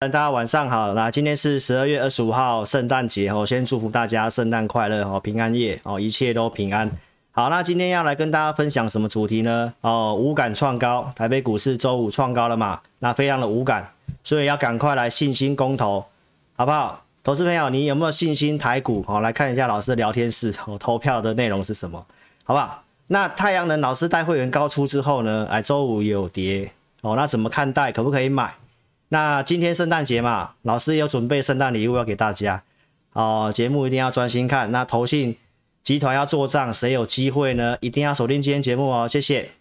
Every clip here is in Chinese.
大家晚上好，那今天是十二月二十五号，圣诞节哦，先祝福大家圣诞快乐哦，平安夜哦，一切都平安。好，那今天要来跟大家分享什么主题呢？哦，无感创高，台北股市周五创高了嘛？那非常的无感，所以要赶快来信心公投，好不好？投资朋友，你有没有信心台股？好，来看一下老师的聊天室，哦，投票的内容是什么？好不好？那太阳能老师带会员高出之后呢？哎，周五有跌哦，那怎么看待？可不可以买？那今天圣诞节嘛，老师也有准备圣诞礼物要给大家哦。节目一定要专心看。那投信集团要做账，谁有机会呢？一定要锁定今天节目哦。谢谢。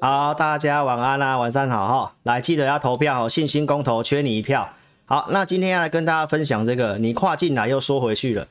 好，大家晚安啦、晚上好哈。来，记得要投票哦，信心公投，缺你一票。好，那今天要来跟大家分享这个，你跨进来又缩回去了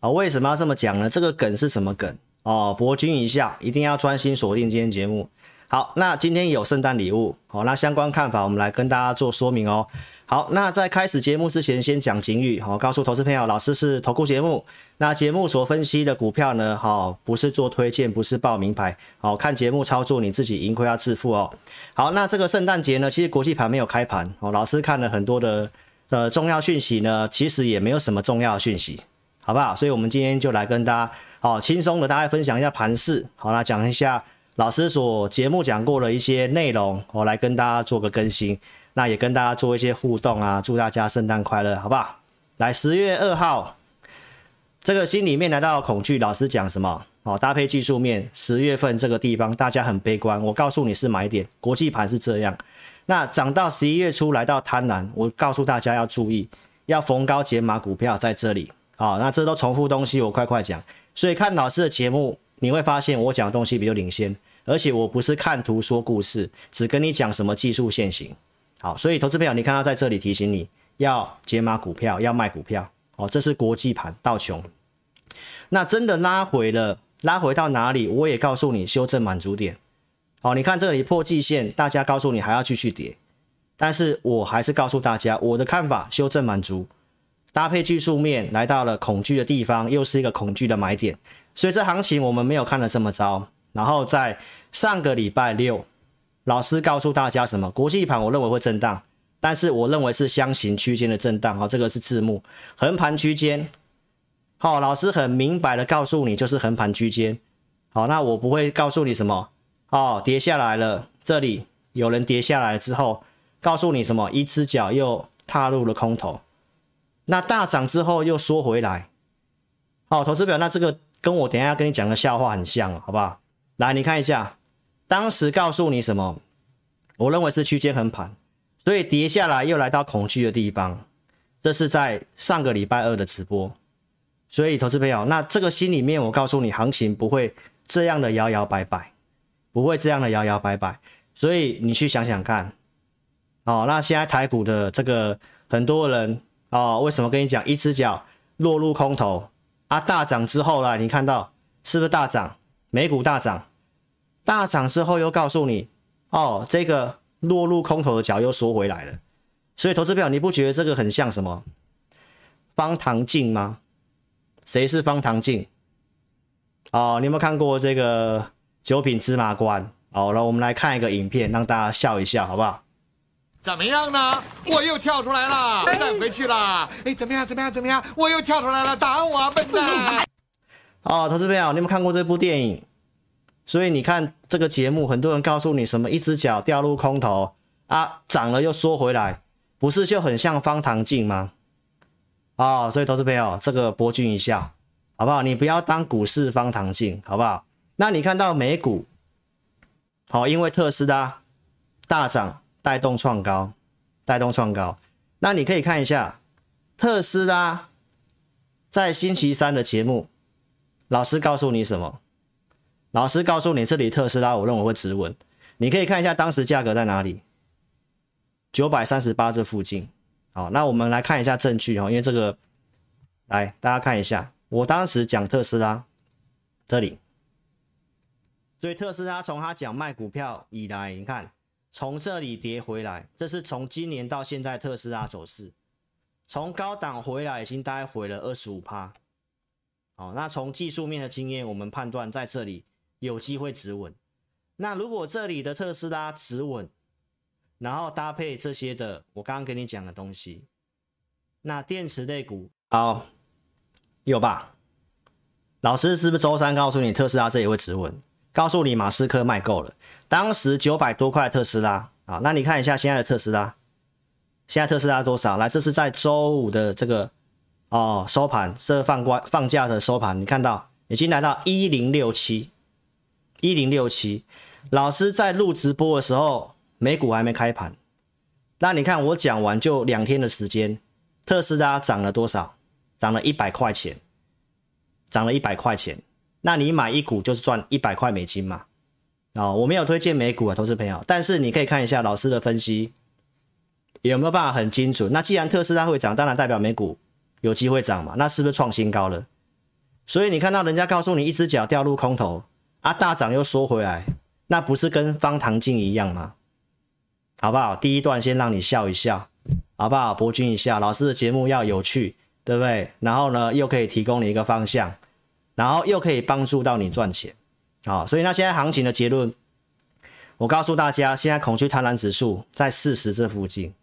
啊？为什么要这么讲呢？这个梗是什么梗哦？博君一笑，一定要专心锁定今天节目。好，那今天有圣诞礼物，好，那相关看法我们来跟大家做说明哦。好，那在开始节目之前，先讲警语，好，告诉投资朋友，老师是投顾节目，那节目所分析的股票呢，好，不是做推荐，不是报名牌，好，看节目操作，你自己盈亏要自负哦。好，那这个圣诞节呢，其实国际盘没有开盘，哦，老师看了很多的呃重要讯息呢，其实也没有什么重要讯息，好不好？所以我们今天就来跟大家，好，轻松的大家分享一下盘势，好，那讲一下老师所节目讲过的一些内容，我来跟大家做个更新。那也跟大家做一些互动啊，祝大家圣诞快乐，好不好？来，十月二号，这个心里面来到恐惧，老师讲什么？哦，搭配技术面，十月份这个地方大家很悲观，我告诉你是买点，国际盘是这样。那涨到十一月初来到贪婪，我告诉大家要注意，要逢高减码股票在这里。好，那这都重复东西，我快快讲。所以看老师的节目，你会发现我讲的东西比较领先，而且我不是看图说故事，只跟你讲什么技术线型。好，所以投资朋友，你看到在这里提醒你要解码股票，要卖股票哦。这是国际盘道琼，那真的拉回了，拉回到哪里？我也告诉你修正满足点。好，你看这里破季线，大家告诉你还要继续跌，但是我还是告诉大家我的看法，修正满足，搭配技术面来到了恐惧的地方，又是一个恐惧的买点。所以这行情我们没有看得这么糟。然后在上个礼拜六。老师告诉大家什么？国际盘我认为会震荡，但是我认为是箱型区间的震荡。好，这个是字幕，横盘区间。好，老师很明白的告诉你，就是横盘区间。好，那我不会告诉你什么。哦，跌下来了，这里有人跌下来之后，告诉你什么？一只脚又踏入了空头，那大涨之后又缩回来。好，投资表，那这个跟我等一下跟你讲的笑话很像，好不好？来，你看一下。当时告诉你什么？我认为是区间横盘，所以跌下来又来到恐惧的地方。这是在上个礼拜二的直播，所以投资朋友，那这个心里面我告诉你，行情不会这样的摇摇摆摆，不会这样的摇摇摆摆。所以你去想想看，哦，那现在台股的这个很多人哦，为什么跟你讲一只脚落入空头啊？大涨之后呢，你看到是不是大涨？美股大涨。大涨之后又告诉你，哦，这个落入空头的脚又缩回来了，所以投资表你不觉得这个很像什么？方唐镜吗？谁是方唐镜？哦，你有没有看过这个九品芝麻官？好了，我们来看一个影片，让大家笑一笑，好不好？怎么样呢？我又跳出来了，站回去了。哎，怎么样？怎么样？怎么样？我又跳出来了，打我啊，笨蛋！哦，投资表，你有没有看过这部电影？所以你看这个节目，很多人告诉你什么一只脚掉入空头啊，涨了又缩回来，不是就很像方唐镜吗？哦，所以投资朋友，这个博君一笑，好不好？你不要当股市方唐镜，好不好？那你看到美股，好、因为特斯拉大涨带动创高，带动创高，那你可以看一下特斯拉在星期三的节目，老师告诉你什么？老师告诉你，这里特斯拉，我认为会止稳。你可以看一下当时价格在哪里，九百三十八这附近。好，那我们来看一下证据哦，因为这个，来大家看一下，我当时讲特斯拉这里，所以特斯拉从他讲卖股票以来，你看从这里跌回来，这是从今年到现在特斯拉走势，从高档回来已经大概回了二十五趴。好，那从技术面的经验，我们判断在这里有机会止稳。那如果这里的特斯拉止稳，然后搭配这些的我刚刚跟你讲的东西，那电池类股好有吧？老师是不是周三告诉你特斯拉这里会止稳？告诉你马斯克卖够了，当时九百多块特斯拉啊，那你看一下现在的特斯拉，现在特斯拉多少？来，这是在周五的这个哦收盘，这放关放假的收盘，你看到已经来到一零六七，一零六七。老师在录直播的时候，美股还没开盘，那你看我讲完就两天的时间，特斯拉涨了多少？涨了一百块钱。涨了一百块钱，那你买一股就是赚一百块美金嘛？哦，我没有推荐美股啊，投资朋友，但是你可以看一下老师的分析，有没有办法很精准？那既然特斯拉会涨，当然代表美股有机会涨嘛？那是不是创新高了？所以你看到人家告诉你一只脚掉入空头啊，大涨又缩回来，那不是跟方唐镜一样吗？好不好？第一段先让你笑一笑，好不好？博君一笑，老师的节目要有趣。对不对？然后呢，又可以提供你一个方向，然后又可以帮助到你赚钱，好，所以那现在行情的结论，我告诉大家，现在恐惧贪婪指数在四十这附近，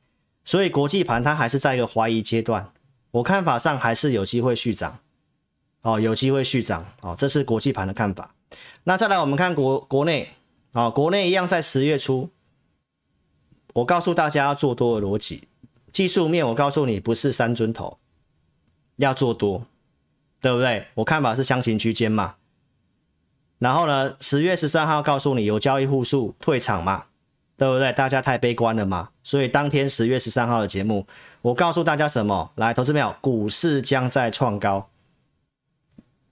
所以国际盘它还是在一个怀疑阶段，我看法上还是有机会续涨，哦，有机会续涨，哦，这是国际盘的看法。那再来我们看国国内，哦，国内一样在十月初，我告诉大家要做多的逻辑，技术面我告诉你不是三尊头。要做多，对不对？我看法是箱型区间嘛。然后呢，十月十三号告诉你有交易户数退场嘛，对不对？大家太悲观了嘛。所以当天十月十三号的节目，我告诉大家什么？来，投资朋友，股市将在创高。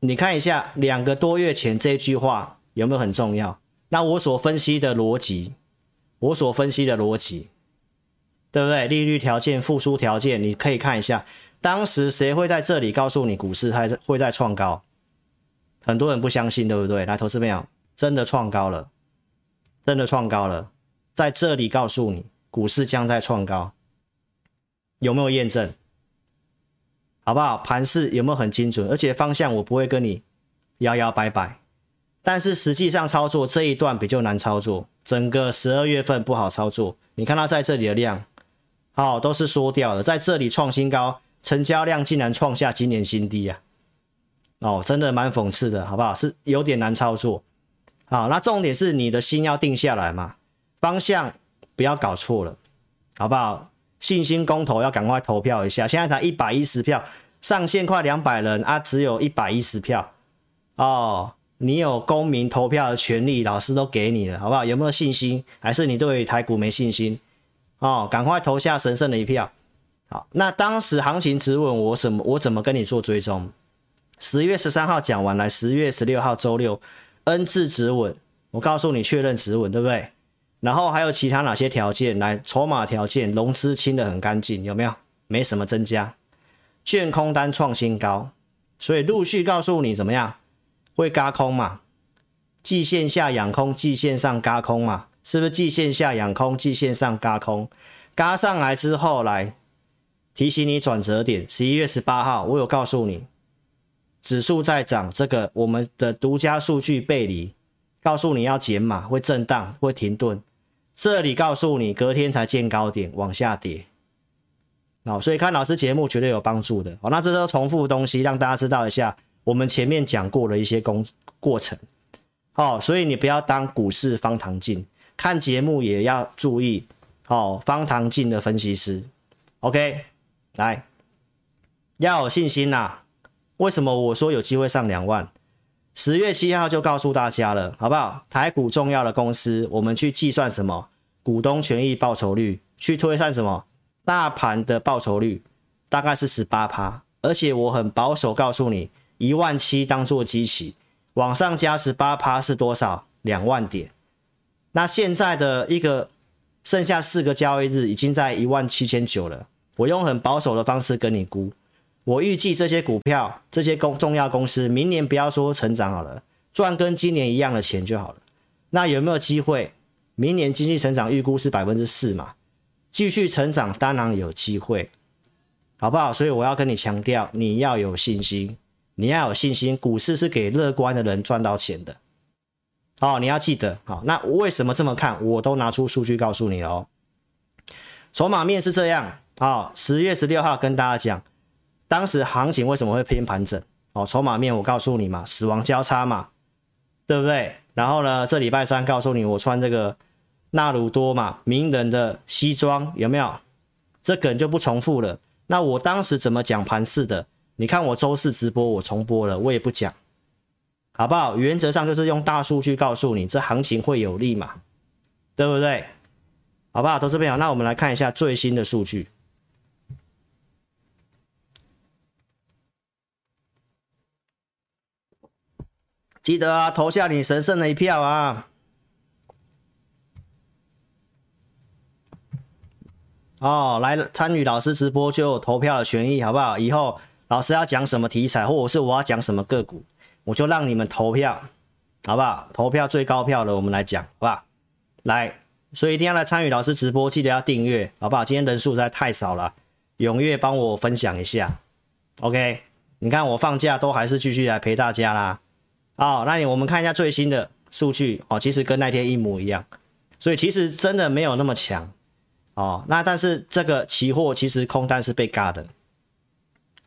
你看一下两个多月前这句话有没有很重要？那我所分析的逻辑，我所分析的逻辑，对不对？利率条件、复苏条件，你可以看一下。当时谁会在这里告诉你股市还会再创高？很多人不相信，对不对？来，投资朋友，真的创高了，真的创高了，在这里告诉你股市将在创高，有没有验证？好不好？盘势有没有很精准？而且方向我不会跟你摇摇摆摆，但是实际上操作这一段比较难操作，整个十二月份不好操作。你看它在这里的量，好，都是缩掉了，在这里创新高。成交量竟然创下今年新低啊！哦，真的蛮讽刺的，好不好？是有点难操作。好，那重点是你的心要定下来嘛，方向不要搞错了，好不好？信心公投要赶快投票一下，现在才一百一十票，上限快两百人啊，只有一百一十票哦。你有公民投票的权利，老师都给你了，好不好？有没有信心？还是你对台股没信心？哦，赶快投下神圣的一票。好，那当时行情止稳，我怎么我怎么跟你做追踪？十月十三号讲完来，十月十六号周六，N 字止稳，我告诉你确认止稳，对不对？然后还有其他哪些条件？来，筹码条件，融资清得很干净，有没有？没什么增加，券空单创新高，所以陆续告诉你怎么样？会轧空嘛？季线下养空，季线上轧空嘛？是不是季线下养空，季线上轧空？轧上来之后来。提醒你转折点，十一月十八号，我有告诉你，指数在涨，这个我们的独家数据背离，告诉你要减码，会震荡，会停顿。这里告诉你，隔天才见高点，往下跌。好，所以看老师节目绝对有帮助的。好，那这都重复的东西，让大家知道一下，我们前面讲过的一些工过程。哦，所以你不要当股市方糖镜，看节目也要注意。好，方糖镜的分析师，OK。来，要有信心呐、为什么我说有机会上两万？十月七号就告诉大家了，好不好？台股重要的公司，我们去计算什么？股东权益报酬率，去推算什么？大盘的报酬率大概是十八趴，而且我很保守告诉你，一万七当做基期，往上加十八趴是多少？两万点。那现在的一个剩下四个交易日，已经在一万七千九了。我用很保守的方式跟你估，我预计这些股票、这些公重要公司，明年不要说成长好了，赚跟今年一样的钱就好了。那有没有机会明年经济成长预估是百分之四嘛，继续成长当然有机会，好不好？所以我要跟你强调，你要有信心，你要有信心，股市是给乐观的人赚到钱的。哦，你要记得，好，那为什么这么看？我都拿出数据告诉你哦。筹码面是这样，好，十月十六号跟大家讲，当时行情为什么会偏盘整？哦，筹码面我告诉你嘛，死亡交叉嘛，对不对？然后呢，这礼拜三告诉你，我穿这个纳鲁多嘛，名人的西装有没有？这梗就不重复了。那我当时怎么讲盘势的？你看我周四直播我重播了，我也不讲，好不好？原则上就是用大数据告诉你，这行情会有利嘛，对不对？好不好？投资朋友，那我们来看一下最新的数据。记得啊，投下你神圣的一票啊！哦，来参与老师直播就投票的权益，好不好？以后老师要讲什么题材，或者是我要讲什么个股，我就让你们投票，好不好？投票最高票的，我们来讲，好不好？来，所以一定要来参与老师直播，记得要订阅，好不好？今天人数实在太少了，踊跃帮我分享一下。OK，你看我放假都还是继续来陪大家啦。好，那你我们看一下最新的数据哦，其实跟那天一模一样，所以其实真的没有那么强哦。那但是这个期货其实空单是被嘎的，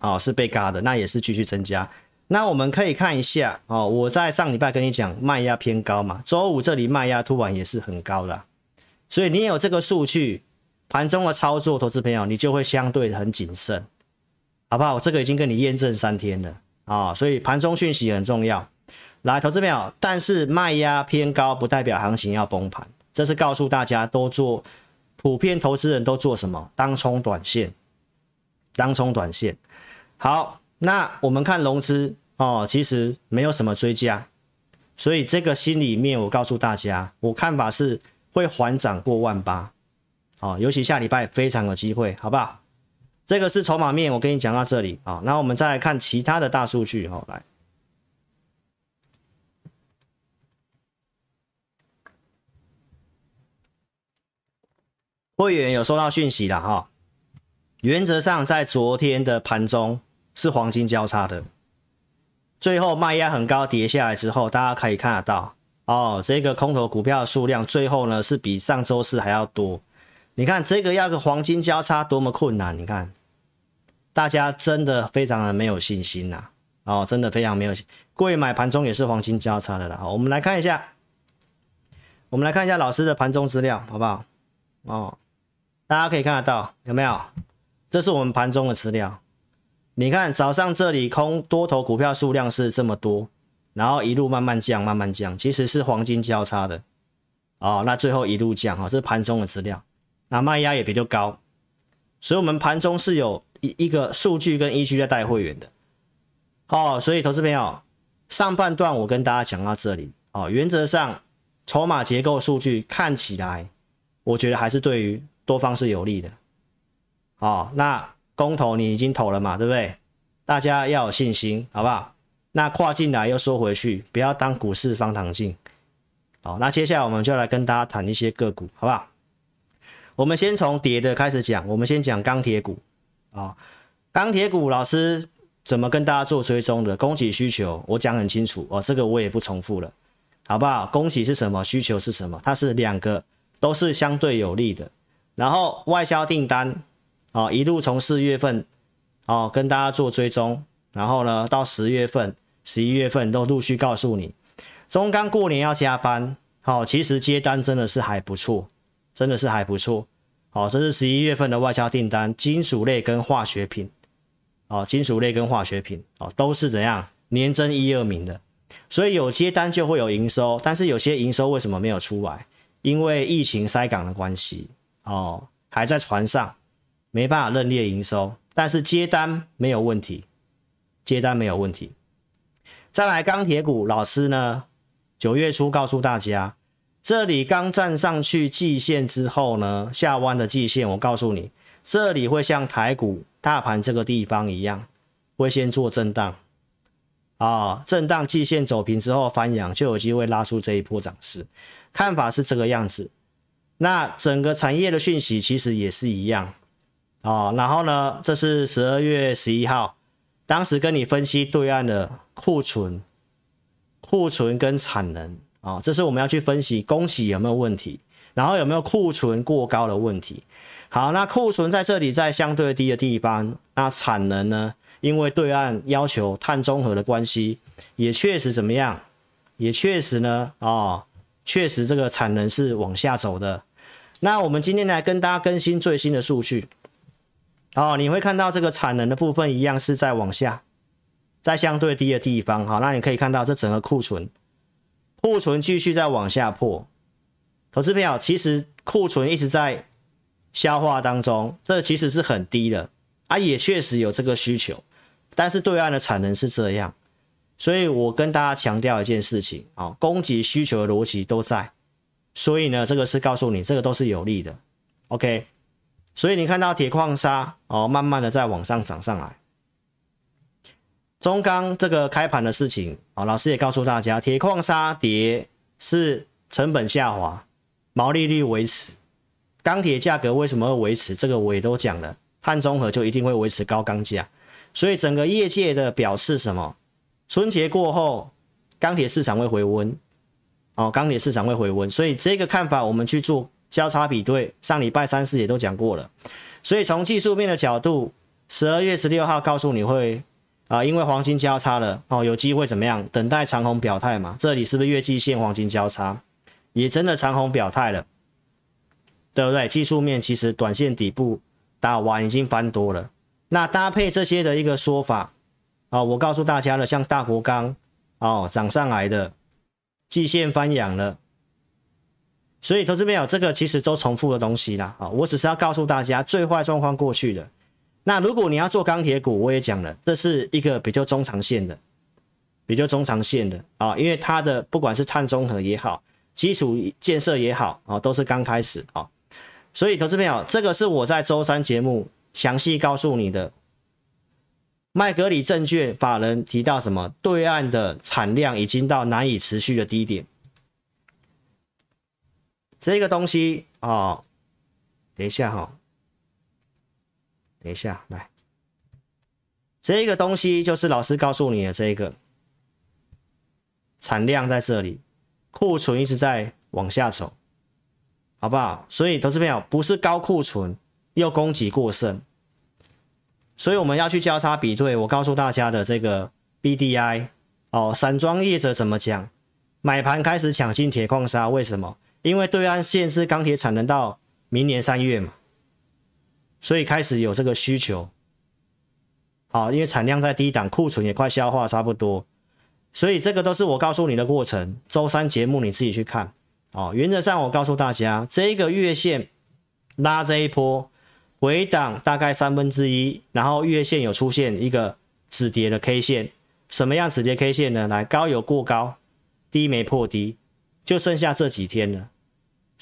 哦，是被嘎的，那也是继续增加。那我们可以看一下哦，我在上礼拜跟你讲卖压偏高嘛，周五这里卖压突然也是很高的，所以你有这个数据，盘中的操作，投资朋友你就会相对很谨慎，好不好？我这个已经跟你验证三天了啊，所以盘中讯息很重要。来，投资朋友，但是卖压偏高不代表行情要崩盘，这是告诉大家都做，普遍投资人都做什么？当冲短线，当冲短线。好，那我们看融资哦，其实没有什么追加，所以这个心里面我告诉大家，我看法是会缓涨过万八，哦，尤其下礼拜非常有机会，好不好？这个是筹码面，我跟你讲到这里啊，那我们再来看其他的大数据，好来。会员有收到讯息了哈，原则上在昨天的盘中是黄金交叉的，最后卖压很高跌下来之后，大家可以看得到哦，这个空头股票的数量最后呢是比上周四还要多。你看这个要个黄金交叉多么困难，你看大家真的非常的没有信心呐，哦，真的非常没有信心。柜买盘中也是黄金交叉的了，好，我们来看一下，我们来看一下老师的盘中资料，好不好？哦。大家可以看得到有没有？这是我们盘中的资料。你看早上这里空多头股票数量是这么多，然后一路慢慢降，慢慢降，其实是黄金交叉的哦。那最后一路降哈，这是盘中的资料。那卖压也比较高，所以我们盘中是有一一个数据跟依据在带会员的。哦，所以投资朋友，上半段我跟大家讲到这里哦，原则上筹码结构数据看起来，我觉得还是对于。多方是有利的，哦，那公投你已经投了嘛，对不对？大家要有信心，好不好？那跨进来又缩回去，不要当股市方糖镜。好，那接下来我们就来跟大家谈一些个股，好不好？我们先从跌的开始讲，我们先讲钢铁股啊，钢铁股老师怎么跟大家做追踪的？供给需求我讲很清楚哦，这个我也不重复了，好不好？供给是什么？需求是什么？它是两个都是相对有利的。然后外销订单，哦，一路从四月份，哦，跟大家做追踪，然后呢，到十月份、十一月份都陆续告诉你，中钢过年要加班，哦，其实接单真的是还不错，真的是还不错，哦，这是十一月份的外销订单，金属类跟化学品，哦，金属类跟化学品，哦，都是怎样年增一二名的，所以有接单就会有营收，但是有些营收为什么没有出来？因为疫情塞港的关系。哦，还在船上，没办法认列营收，但是接单没有问题，接单没有问题。再来钢铁股，老师呢，九月初告诉大家，这里刚站上去季线之后呢，下弯的季线，我告诉你，这里会像台股大盘这个地方一样，会先做震荡，啊、震荡季线走平之后翻阳，就有机会拉出这一波涨势，看法是这个样子。那整个产业的讯息其实也是一样哦。然后呢，这是十二月十一号，当时跟你分析对岸的库存、库存跟产能啊、这是我们要去分析供给有没有问题，然后有没有库存过高的问题。好，那库存在这里在相对低的地方，那产能呢？因为对岸要求碳中和的关系，也确实怎么样？也确实呢，哦，确实这个产能是往下走的。那我们今天来跟大家更新最新的数据，哦，你会看到这个产能的部分一样是在往下，在相对低的地方。好，那你可以看到这整个库存，库存继续在往下破。投资朋友，其实库存一直在。消化当中，这其实是很低的啊，也确实有这个需求，但是对岸的产能是这样，所以我跟大家强调一件事情啊，供给需求的逻辑都在，所以呢，这个是告诉你，这个都是有利的，OK，所以你看到铁矿砂哦，慢慢的在往上涨上来，中钢这个开盘的事情啊，老师也告诉大家，铁矿砂跌是成本下滑，毛利率维持。钢铁价格为什么会维持？这个我也都讲了，碳中和就一定会维持高钢价，所以整个业界的表示什么？春节过后，钢铁市场会回温，哦，钢铁市场会回温，所以这个看法我们去做交叉比对，上礼拜三四也都讲过了，所以从技术面的角度，十二月十六号告诉你会啊，因为黄金交叉了，哦，有机会怎么样？等待长虹表态嘛，这里是不是月季线黄金交叉？也真的长虹表态了。对不对？技术面其实短线底部打完已经翻多了，那搭配这些的一个说法啊、我告诉大家了，像大国钢哦涨上来的，季线翻阳了，所以投资朋友这个其实都重复的东西啦啊、我只是要告诉大家最坏状况过去了。那如果你要做钢铁股，我也讲了，这是一个比较中长线的，比较中长线的啊、因为它的不管是碳中和也好，基础建设也好啊、都是刚开始啊。所以，投资朋友，这个是我在周三节目详细告诉你的。麦格理证券法人提到什么？对岸的产量已经到难以持续的低点。这个东西、哦，等一下哈、哦，等一下来，这个东西就是老师告诉你的这个产量在这里，库存一直在往下走。好不好？所以投资朋友不是高库存又供给过剩，所以我们要去交叉比对。我告诉大家的这个 BDI 哦，散装业者怎么讲？买盘开始抢进铁矿砂，为什么？因为对岸限制钢铁产能到明年三月嘛，所以开始有这个需求。好，因为产量在低档，库存也快消化差不多，所以这个都是我告诉你的过程。周三节目你自己去看。哦，原则上我告诉大家，这个月线拉这一波回档大概三分之一，然后月线有出现一个止跌的 K 线，什么样止跌 K 线呢？来，高有过高，低没破低，就剩下这几天了。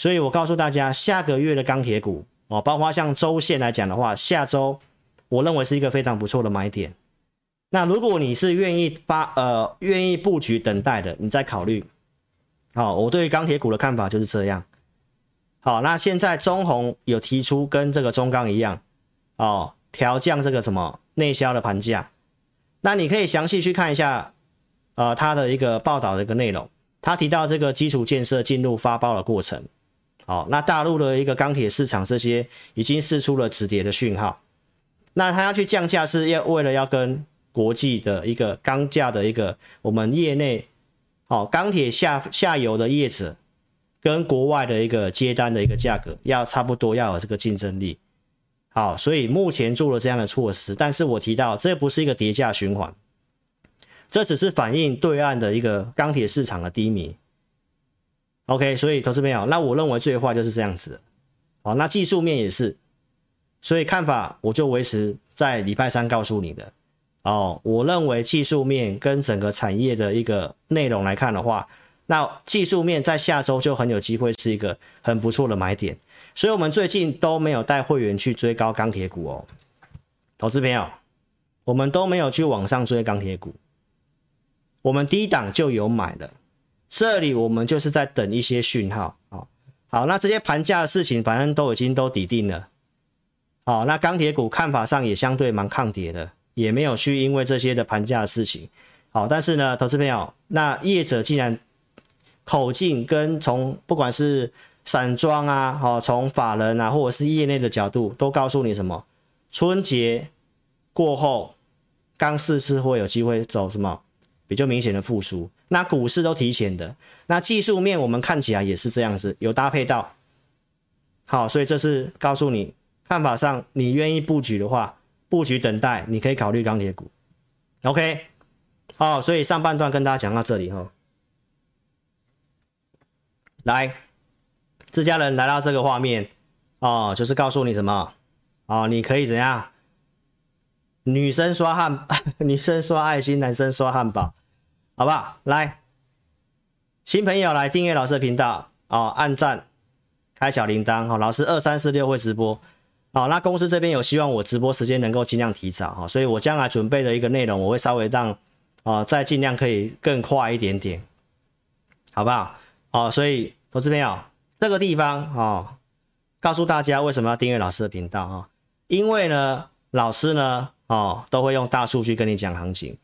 所以我告诉大家，下个月的钢铁股哦，包括像周线来讲的话，下周我认为是一个非常不错的买点。那如果你是愿意发呃愿意布局等待的，你再考虑。好，我对钢铁股的看法就是这样。好，那现在中红有提出跟这个中钢一样，哦，调降这个什么内销的盘价。那你可以详细去看一下，呃，他的一个报道的一个内容。他提到这个基础建设进入发包的过程。好，那大陆的一个钢铁市场这些已经释出了止跌的讯号。那他要去降价是要为了要跟国际的一个钢价的一个我们业内。好，钢铁下下游的业者跟国外的一个接单的一个价格要差不多，要有这个竞争力。好，所以目前做了这样的措施，但是我提到这不是一个跌价循环，这只是反映对岸的一个钢铁市场的低迷。OK，所以投资朋友，那我认为最坏就是这样子的。好，那技术面也是，所以看法我就维持在礼拜三告诉你的。哦，我认为技术面跟整个产业的一个内容来看的话，那技术面在下周就很有机会是一个很不错的买点，所以我们最近都没有带会员去追高钢铁股哦，投资朋友，我们都没有去往上追钢铁股，我们低档就有买了，这里我们就是在等一些讯号，好，好，那这些盘价的事情，反正都已经都底定了。好，那钢铁股看法上也相对蛮抗跌的，也没有去因为这些的盘价的事情。好，但是呢，投资朋友，那业者既然口径跟从不管是散装啊，好，从法人啊，或者是业内的角度，都告诉你什么？春节过后，钢市是会有机会走什么比较明显的复苏。那股市都提前的，那技术面我们看起来也是这样子，有搭配到。好，所以这是告诉你看法上，你愿意布局的话，布局等待，你可以考虑钢铁股。OK。好，所以上半段跟大家讲到这里哈。来，自家人来到这个画面哦，就是告诉你什么哦，你可以怎样？女生刷汉，女生刷爱心，男生刷汉堡，好不好？来，新朋友来订阅老师的频道哦，按赞，开小铃铛哦。老师二三四六会直播，好，那公司这边有希望我直播时间能够尽量提早哈，所以我将来准备的一个内容，我会稍微让。哦，再尽量可以更快一点点，好不好？哦，所以投资朋友，这个地方哦，告诉大家为什么要订阅老师的频道啊、哦？因为呢，老师呢，哦，都会用大数据跟你讲行情。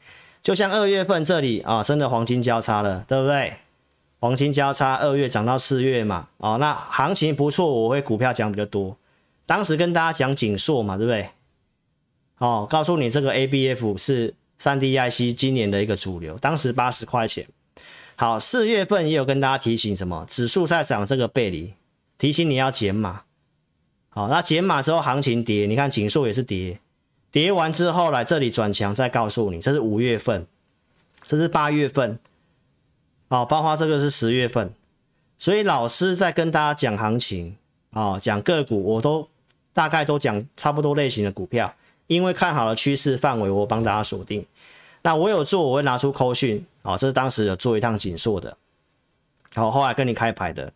就像二月份这里啊、真的黄金交叉了，对不对？黄金交叉，二月涨到四月嘛，哦，那行情不错，我会股票讲比较多。当时跟大家讲景硕嘛，对不对？哦，告诉你这个 ABF 是。三 D IC 今年的一个主流，当时八十块钱。好，四月份也有跟大家提醒什么？指数在涨这个背离，提醒你要减码。好，那减码之后行情跌，你看景硕也是跌，跌完之后来这里转强，再告诉你，这是五月份，这是八月份，哦，包括这个是十月份。所以老师在跟大家讲行情，哦，讲个股，我都大概都讲差不多类型的股票。因为看好了趋势范围，我帮大家锁定。那我有做，我会拿出扣讯啊，这是当时有做一趟景硕的，好，后来跟你开牌的，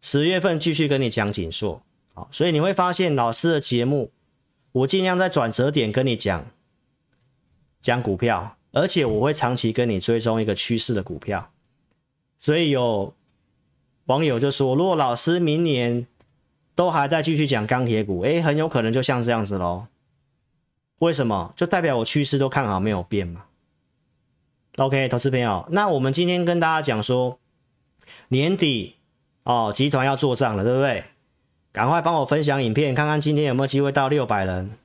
十月份继续跟你讲景硕，好，所以你会发现老师的节目，我尽量在转折点跟你讲讲股票，而且我会长期跟你追踪一个趋势的股票。所以有网友就说，如果老师明年都还在继续讲钢铁股，诶，很有可能就像这样子喽。为什么？就代表我趋势都看好没有变嘛？OK，投资朋友，那我们今天跟大家讲说，年底哦，集团要做账了，对不对？赶快帮我分享影片，看看今天有没有机会到六百人，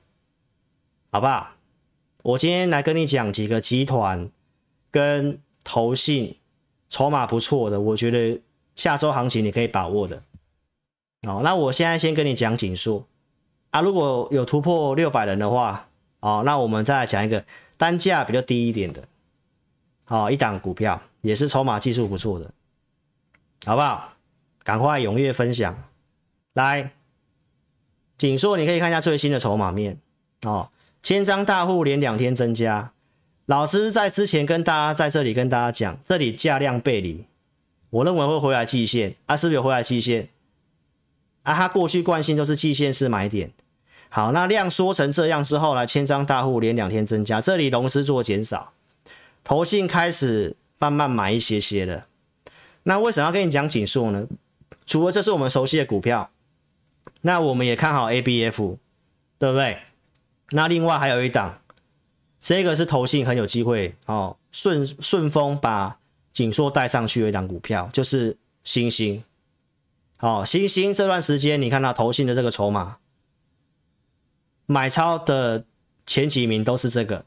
好不好？我今天来跟你讲几个集团跟投信筹码不错的，我觉得下周行情你可以把握的。好，那我现在先跟你讲景硕啊，如果有突破六百人的话。哦，那我们再来讲一个单价比较低一点的，好，一档股票也是筹码技术不错的，好不好？赶快踊跃分享。来，景硕你可以看一下最新的筹码面哦，千张大户连两天增加。老师在之前跟大家在这里跟大家讲，这里价量背离，我认为会回来季线啊，是不是有回来季线？啊，它过去惯性都是季线式买点。好，那量缩成这样之后呢，千张大户连两天增加，这里融资做减少，投信开始慢慢买一些些了。那为什么要跟你讲景硕呢？除了这是我们熟悉的股票，那我们也看好 ABF，对不对？那另外还有一档，这个是投信很有机会哦，顺顺风把景硕带上去的一档股票，就是欣兴。好，欣兴这段时间你看到投信的这个筹码。买超的前几名都是这个，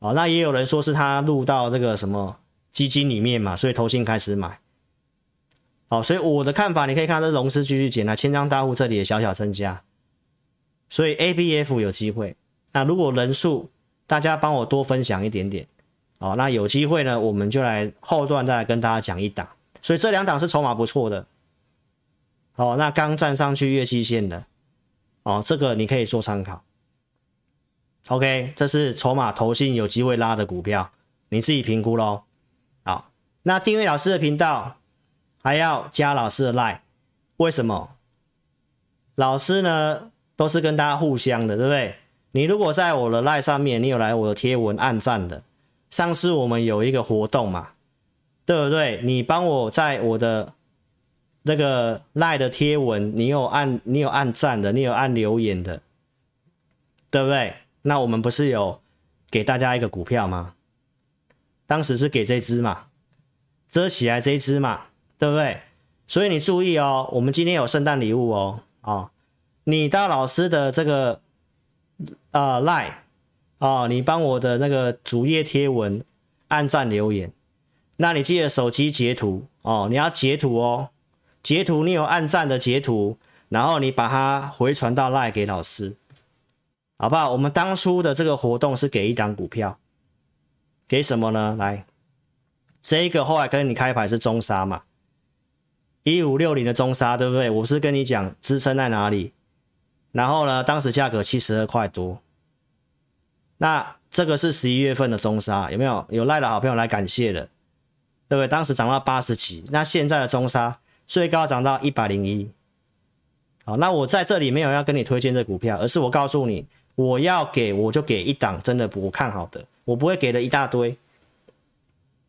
哦，那也有人说是他入到这个什么基金里面嘛，所以投信开始买，哦，所以我的看法，你可以看到这融资继续减，啊千张大户这里也小小增加，所以 ABF 有机会。那如果人数大家帮我多分享一点点，哦，那有机会呢，我们就来后段再来跟大家讲一档，所以这两档是筹码不错的，哦，那刚站上去月季线的，哦，这个你可以做参考。OK，这是筹码投信有机会拉的股票，你自己评估喽。好，那订阅老师的频道，还要加老师的 Line，为什么？老师呢都是跟大家互相的，对不对？你如果在我的 Line 上面，你有来我的贴文按赞的，上次我们有一个活动嘛，对不对？你帮我在我的那个赖的贴文，你有按你有按赞的，你有按留言的，对不对？那我们不是有给大家一个股票吗？当时是给这只嘛，遮起来这只嘛，对不对？所以你注意哦，我们今天有圣诞礼物哦，哦，你到老师的这个呃赖哦，你帮我的那个主页贴文按赞留言，那你记得手机截图哦，你要截图哦，截图你有按赞的截图，然后你把它回传到赖给老师，好不好？我们当初的这个活动是给一档股票。给什么呢？来，这一个后来跟你开牌是中沙嘛，一五六零的中沙，对不对？我是跟你讲支撑在哪里，然后呢，当时价格七十二块多。那这个是十一月份的中沙，有没有？有赖的好朋友来感谢的，对不对？当时涨到八十几，那现在的中沙最高涨到一百零一。好，那我在这里没有要跟你推荐这股票，而是我告诉你，我要给我就给一档真的不看好的。我不会给了一大堆，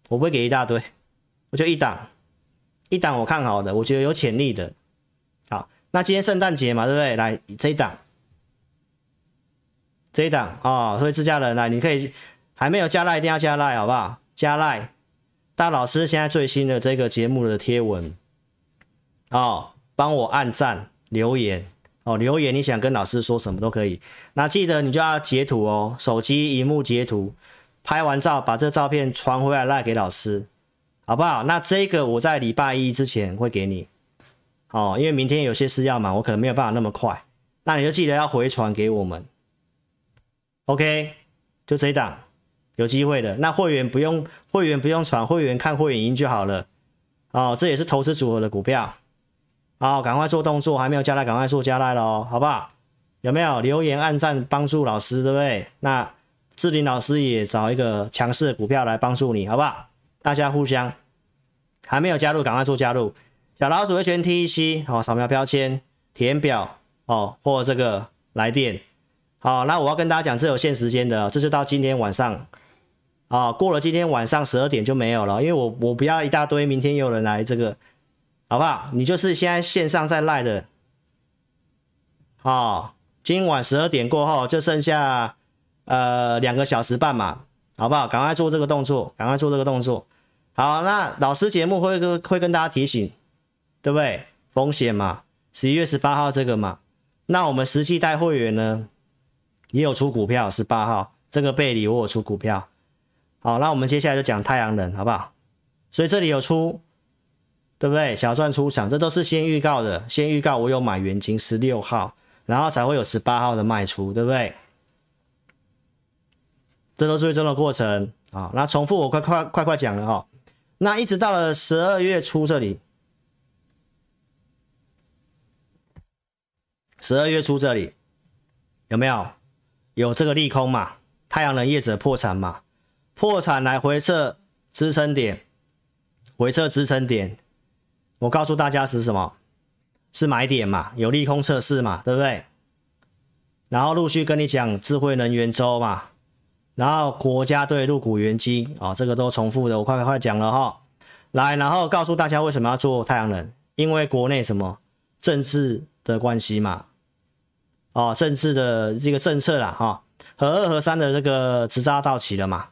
我不会给一大堆，我就一档，一档我看好的，我觉得有潜力的。好，那今天圣诞节嘛，对不对？来这一档，这一档啊、哦，所以自家人来，你可以还没有加赖，一定要加赖，好不好？加赖，大老师现在最新的这个节目的贴文，哦，帮我按赞留言。哦，留言你想跟老师说什么都可以，那记得你就要截图哦，手机萤幕截图，拍完照把这照片传回来赖给老师，好不好？那这个我在礼拜一之前会给你，哦，因为明天有些事要忙，我可能没有办法那么快，那你就记得要回传给我们，OK？就这一档有机会的，那会员不用会员不用传，会员看会员音就好了，哦，这也是投资组合的股票。好，赶快做动作，还没有加赖，赶快做加赖喽，好不好？有没有留言、按赞帮助老师，对不对？那志林老师也找一个强势的股票来帮助你，好不好？大家互相，还没有加入，赶快做加入。小老鼠会全 T E C，好，扫描标签，填表哦，或这个来电。好，那我要跟大家讲，这有限时间的，这就到今天晚上。啊，过了今天晚上十二点就没有了，因为我我不要一大堆，明天又有人来这个。好不好？你就是现在线上在赖的，哦，今晚十二点过后就剩下呃两个小时半嘛，好不好？赶快做这个动作，赶快做这个动作。好，那老师节目会跟会跟大家提醒，对不对？风险嘛，十一月十八号这个嘛，那我们实际带会员呢也有出股票，十八号这个背离我有出股票。好，那我们接下来就讲太阳能，好不好？所以这里有出。对不对？小赚出场，这都是先预告的。先预告我有买元金十六号，然后才会有十八号的卖出，对不对？这都是最终的过程啊。那重复我快快快快讲了哈。那一直到了十二月初这里，十二月初这里有没有有这个利空嘛？太阳能业者破产嘛？破产来回撤支撑点，回撤支撑点。我告诉大家是什么？是买点嘛，有利空测试嘛，对不对？然后陆续跟你讲智慧能源周嘛，然后国家队入股元金啊，这个都重复的，我快快讲了哈。来，然后告诉大家为什么要做太阳能？因为国内什么政治的关系嘛，哦，政治的这个政策啦哈，和二和三的这个执照到期了嘛，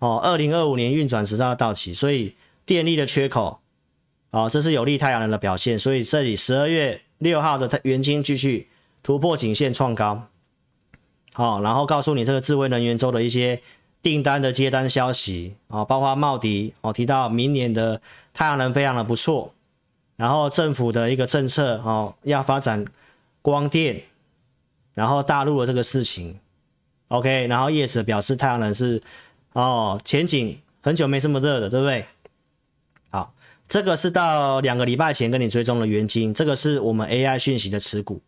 哦，二零二五年运转执照到期，所以电力的缺口。哦，这是有利太阳能的表现，所以这里十二月六号的元金继续突破颈线创高。好，然后告诉你这个智慧能源周的一些订单的接单消息啊，包括茂迪哦，提到明年的太阳能非常的不错，然后政府的一个政策哦，要发展光电，然后大陆的这个事情，OK，然后业者表示太阳能是哦前景很久没这么热了，对不对？好这个是到两个礼拜前跟你追踪的元晶，这个是我们 AI 讯息的持股。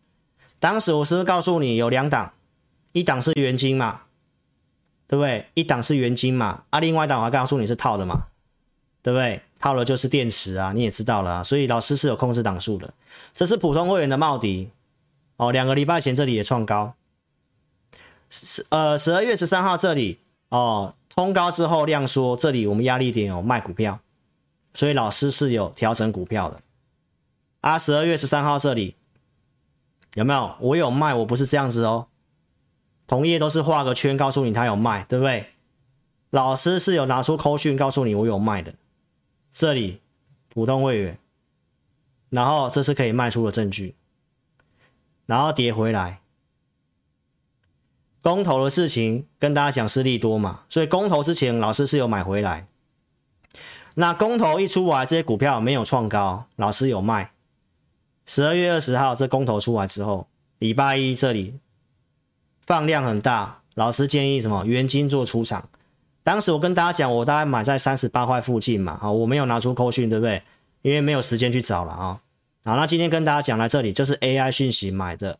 当时我是不是告诉你有两档，一档是元金嘛，对不对？一档是元金嘛，啊，另外一档我还告诉你是套的嘛，对不对？套了就是电池啊，你也知道了啊，所以老师是有控制档数的。这是普通会员的茂迪，哦，两个礼拜前这里也创高，十呃十二月十三号这里哦冲高之后量缩，这里我们压力点有卖股票。所以老师是有调整股票的，啊，十二月十三号这里有没有？我有卖，我不是这样子哦。同业都是画个圈告诉你他有卖，对不对？老师是有拿出扣讯告诉你我有卖的。这里普通会员，然后这是可以卖出的证据，然后跌回来。公投的事情跟大家讲是利多嘛，所以公投之前老师是有买回来。那公投一出来，这些股票没有创高，老师有卖。十二月二十号这公投出来之后，礼拜一这里放量很大，老师建议什么？元金做出场。当时我跟大家讲，我大概买在三十八块附近嘛，啊，我没有拿出扣讯，对不对？因为没有时间去找了啊。好，那今天跟大家讲来这里就是 AI 讯息买的。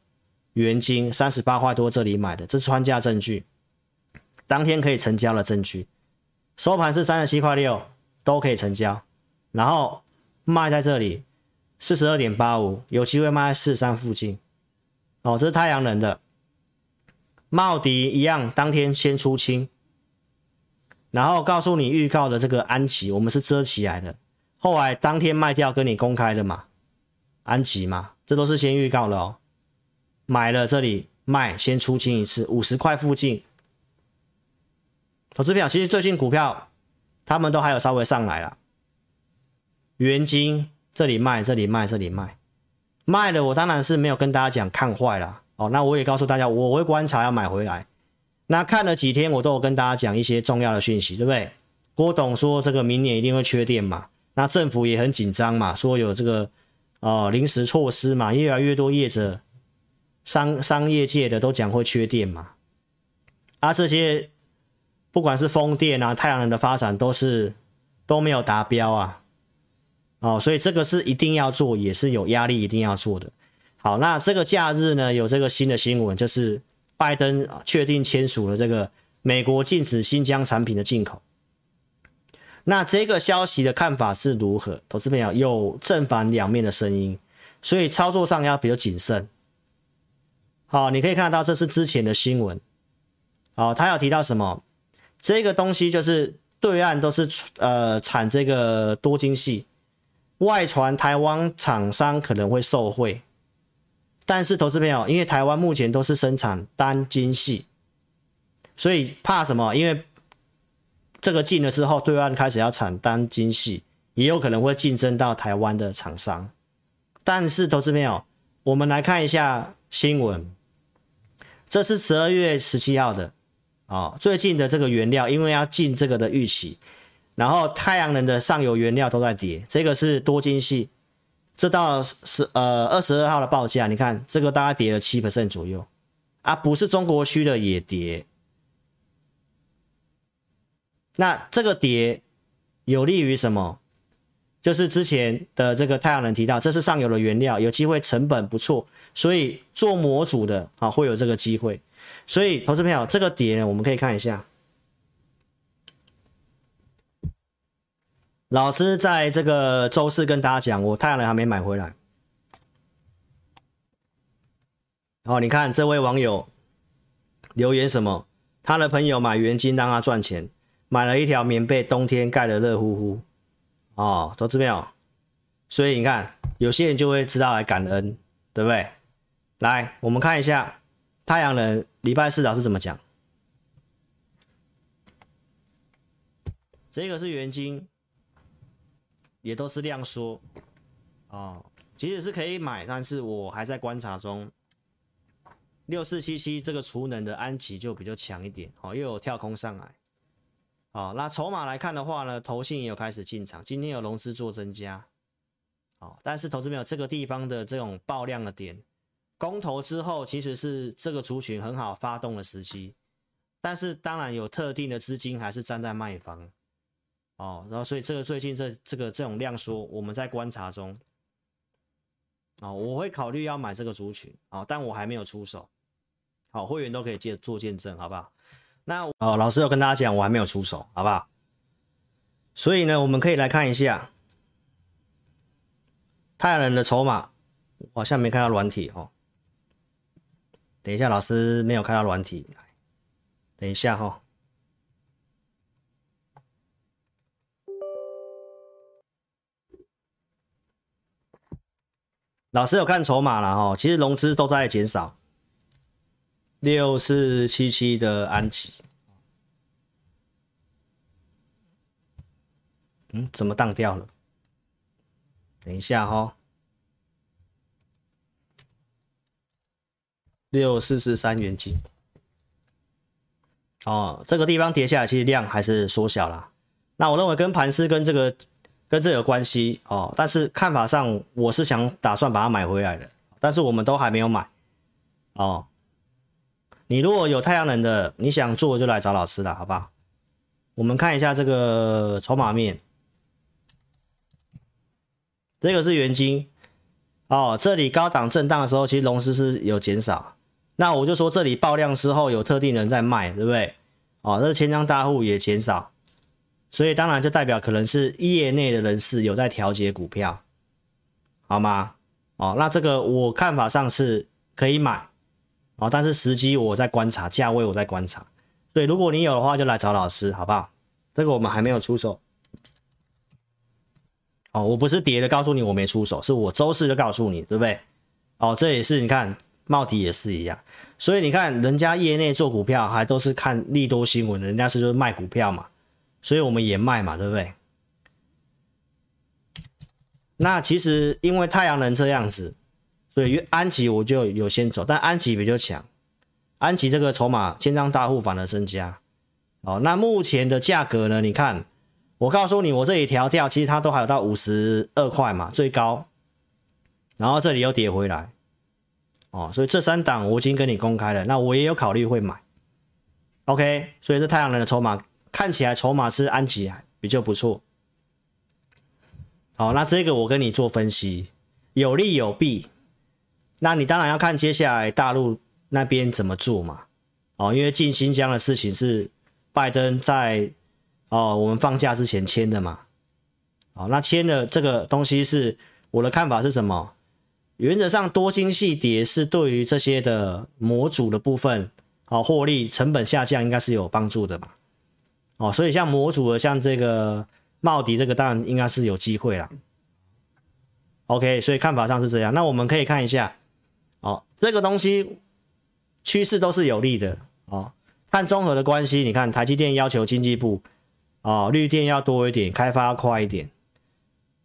元金三十八块多，这里买的，这是穿价证据，当天可以成交的证据，收盘是三十七块六，都可以成交，然后卖在这里四十二点八五，有机会卖在四十三附近，哦，这是太阳能的，茂迪一样，当天先出清，然后告诉你预告的这个安琪，我们是遮起来的，后来当天卖掉跟你公开的嘛，安琪嘛，这都是先预告了哦。买了这里卖，先出清一次，五十块附近。投资票其实最近股票，他们都还有稍微上来了。元晶这里卖，这里卖，这里卖，卖了我当然是没有跟大家讲看坏了哦。那我也告诉大家，我会观察要买回来。那看了几天，我都有跟大家讲一些重要的讯息，对不对？郭董说这个明年一定会缺电嘛，那政府也很紧张嘛，说有这个呃临时措施嘛，越来越多业者。商商业界的都讲会缺电嘛，啊，这些不管是风电啊、太阳能的发展都是都没有达标啊，哦，所以这个是一定要做，也是有压力一定要做的。好，那这个假日呢，有这个新的新闻，就是拜登确定签署了这个美国禁止新疆产品的进口。那这个消息的看法是如何？投资朋友有正反两面的声音，所以操作上要比较谨慎。好，你可以看到这是之前的新闻。好，他有提到什么？这个东西就是对岸都是呃产这个多晶系，外传台湾厂商可能会受惠，但是投资朋友，因为台湾目前都是生产单晶系，所以怕什么？因为这个进了之后，对岸开始要产单晶系，也有可能会竞争到台湾的厂商。但是投资朋友，我们来看一下新闻。这是十二月十七号的，啊、哦，最近的这个原料，因为要进这个的预期，然后太阳能的上游原料都在跌，这个是多晶系，这到十呃二十二号的报价，你看这个大概跌了七 percent 左右，啊，不是中国区的也跌，那这个跌有利于什么？就是之前的这个太阳能提到，这是上游的原料，有机会成本不错。所以做模组的啊，会有这个机会。所以投资朋友，这个跌，我们可以看一下。老师在这个周四跟大家讲，我太阳能还没买回来。哦，你看这位网友留言什么？他的朋友买元晶让他赚钱，买了一条棉被，冬天盖得热乎乎。哦，投资朋友，所以你看，有些人就会知道来感恩，对不对？来，我们看一下太阳能礼拜四老师怎么讲。这个是元晶，也都是量缩哦，其实是可以买，但是我还在观察中。六四七七这个储能的安琪就比较强一点，哦，又有跳空上来。哦，那筹码来看的话呢，投信也有开始进场，今天有融资做增加。哦，但是投资没有这个地方的这种爆量的点。公投之后，其实是这个族群很好发动的时机，但是当然有特定的资金还是站在卖方，哦，然后所以这个最近这这个这种量缩，我们在观察中，哦，我会考虑要买这个族群，哦，但我还没有出手，好，会员都可以借做见证，好不好？那哦，老师有跟大家讲，我还没有出手，好不好？所以呢，我们可以来看一下太阳能的筹码，我好像没看到软体哦。等一下，老师没有看到软体，等一下哈。老师有看筹码了哈，其实融资都在减少。六四七七的安琪，嗯，怎么当掉了？等一下哈，六四四三元金。哦，这个地方跌下来，其实量还是缩小了。那我认为跟盘势跟这个跟这有关系哦。但是看法上，我是想打算把它买回来的。但是我们都还没有买哦。你如果有太阳能的，你想做就来找老师了，好不好？我们看一下这个筹码面，这个是元金哦。这里高档震荡的时候，其实融资是有减少。那我就说这里爆量之后，有特定人在卖，对不对？哦，这千张大户也减少，所以当然就代表可能是业内的人士有在调节股票，好吗？哦，那这个我看法上是可以买，哦，但是时机我在观察，价位我在观察，所以如果你有的话，就来找老师，好不好？这个我们还没有出手。哦，我不是跌的告诉你我没出手，是我周四就告诉你，对不对？哦，这也是你看。茂迪也是一样，所以你看人家业内做股票还都是看利多新闻，人家是就是卖股票嘛，所以我们也卖嘛，对不对？那其实因为太阳能这样子，所以安吉我就有先走，但安吉比较强，安吉这个筹码千张大户反而增加。哦，那目前的价格呢？你看，我告诉你，我这里调调，其实它都还有到五十二块嘛，最高，然后这里又跌回来。哦，所以这三档我已经跟你公开了，那我也有考虑会买。OK，所以这太阳能的筹码看起来筹码是安琪比较不错。好，那这个我跟你做分析，有利有弊。那你当然要看接下来大陆那边怎么做嘛。哦，因为进新疆的事情是拜登在哦我们放假之前签的嘛。好，那签的这个东西是我的看法是什么？原则上，多晶细碟是对于这些的模组的部分，好获利成本下降，应该是有帮助的嘛。哦，所以像模组的，像这个茂迪这个，当然应该是有机会啦。OK，所以看法上是这样。那我们可以看一下，哦，这个东西趋势都是有利的哦。碳中和的关系，你看台积电要求经济部，哦，绿电要多一点，开发要快一点，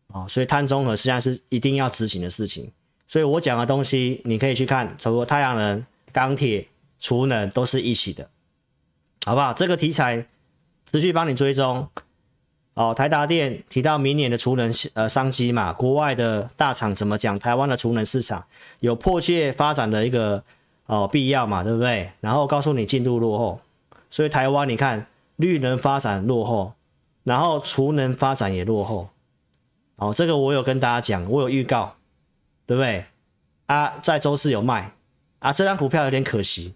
哦，所以碳中和实际上是一定要执行的事情。所以我讲的东西，你可以去看，除了太阳能、钢铁、储能都是一起的，好不好？这个题材持续帮你追踪。哦，台达电提到明年的储能呃商机嘛，国外的大厂怎么讲？台湾的储能市场有迫切发展的一个哦必要嘛，对不对？然后告诉你进度落后，所以台湾你看绿能发展落后，然后储能发展也落后。哦，这个我有跟大家讲，我有预告。对不对？啊，在周四有卖啊，这张股票有点可惜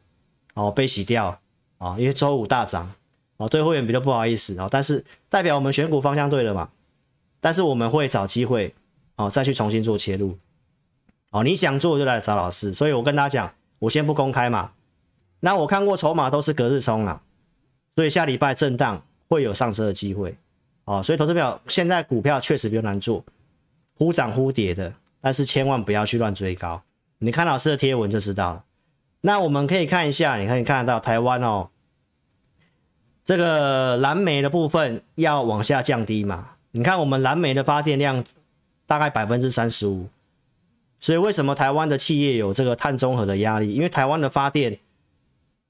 哦，被洗掉哦，因为周五大涨哦，对会员比较不好意思哦，但是代表我们选股方向对了嘛，但是我们会找机会哦，再去重新做切入哦，你想做就来找老师，所以我跟大家讲，我先不公开嘛，那我看过筹码都是隔日冲啊，所以下礼拜震荡会有上车的机会哦，所以投资票现在股票确实比较难做，忽涨忽跌的。但是千万不要去乱追高，你看老师的贴文就知道了。那我们可以看一下，你可以看得到台湾哦，这个燃煤的部分要往下降低嘛？你看我们燃煤的发电量大概百分之三十五，所以为什么台湾的企业有这个碳中和的压力？因为台湾的发电